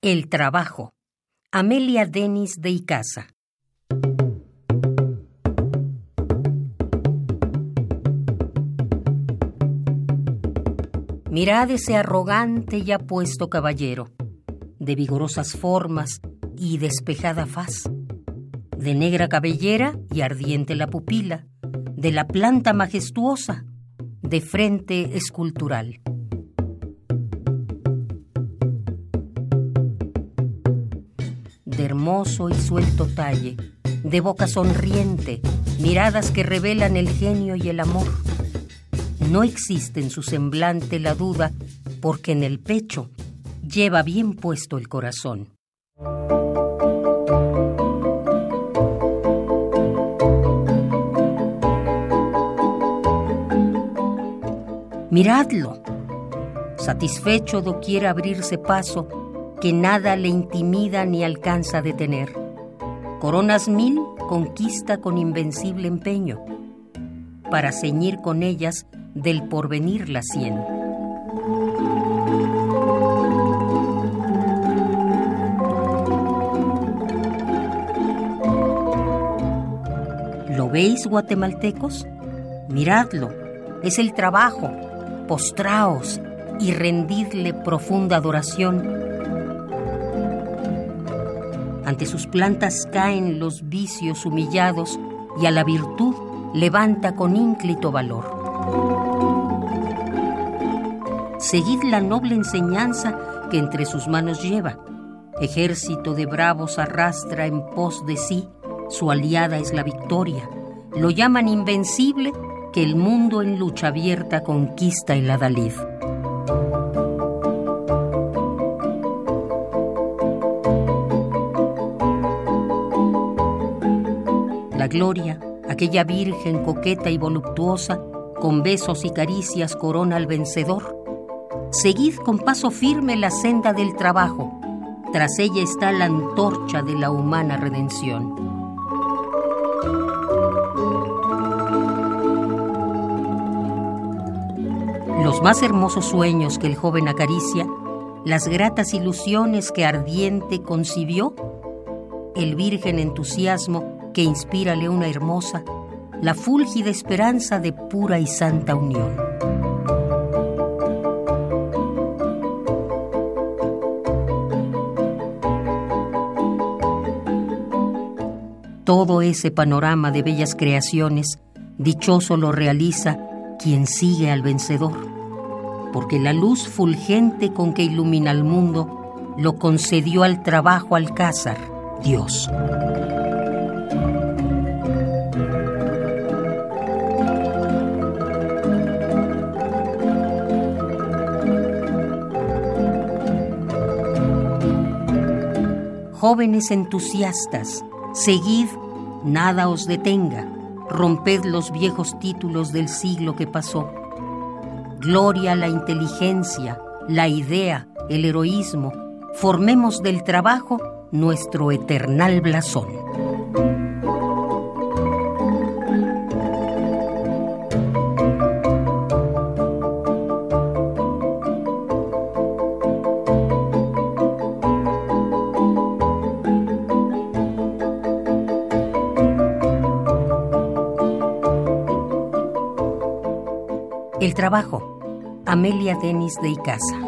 El trabajo. Amelia Denis de Icaza. Mirad ese arrogante y apuesto caballero, de vigorosas formas y despejada faz, de negra cabellera y ardiente la pupila, de la planta majestuosa, de frente escultural. De hermoso y suelto talle, de boca sonriente, miradas que revelan el genio y el amor. No existe en su semblante la duda, porque en el pecho lleva bien puesto el corazón. Miradlo. Satisfecho quiere abrirse paso, que nada le intimida ni alcanza a detener. Coronas mil conquista con invencible empeño, para ceñir con ellas del porvenir la cien. ¿Lo veis, guatemaltecos? Miradlo, es el trabajo, postraos y rendidle profunda adoración. Ante sus plantas caen los vicios humillados y a la virtud levanta con ínclito valor. Seguid la noble enseñanza que entre sus manos lleva. Ejército de bravos arrastra en pos de sí, su aliada es la victoria. Lo llaman invencible que el mundo en lucha abierta conquista el adalid. Gloria, aquella virgen coqueta y voluptuosa, con besos y caricias corona al vencedor. Seguid con paso firme la senda del trabajo, tras ella está la antorcha de la humana redención. los más hermosos sueños que el joven acaricia, las gratas ilusiones que ardiente concibió, el virgen entusiasmo que inspírale una hermosa, la fúlgida esperanza de pura y santa unión. Todo ese panorama de bellas creaciones, dichoso lo realiza quien sigue al vencedor porque la luz fulgente con que ilumina el mundo lo concedió al trabajo Alcázar, Dios. Jóvenes entusiastas, seguid, nada os detenga, romped los viejos títulos del siglo que pasó Gloria a la inteligencia, la idea, el heroísmo. Formemos del trabajo nuestro eternal blasón. El trabajo. Amelia Denis de Icaza.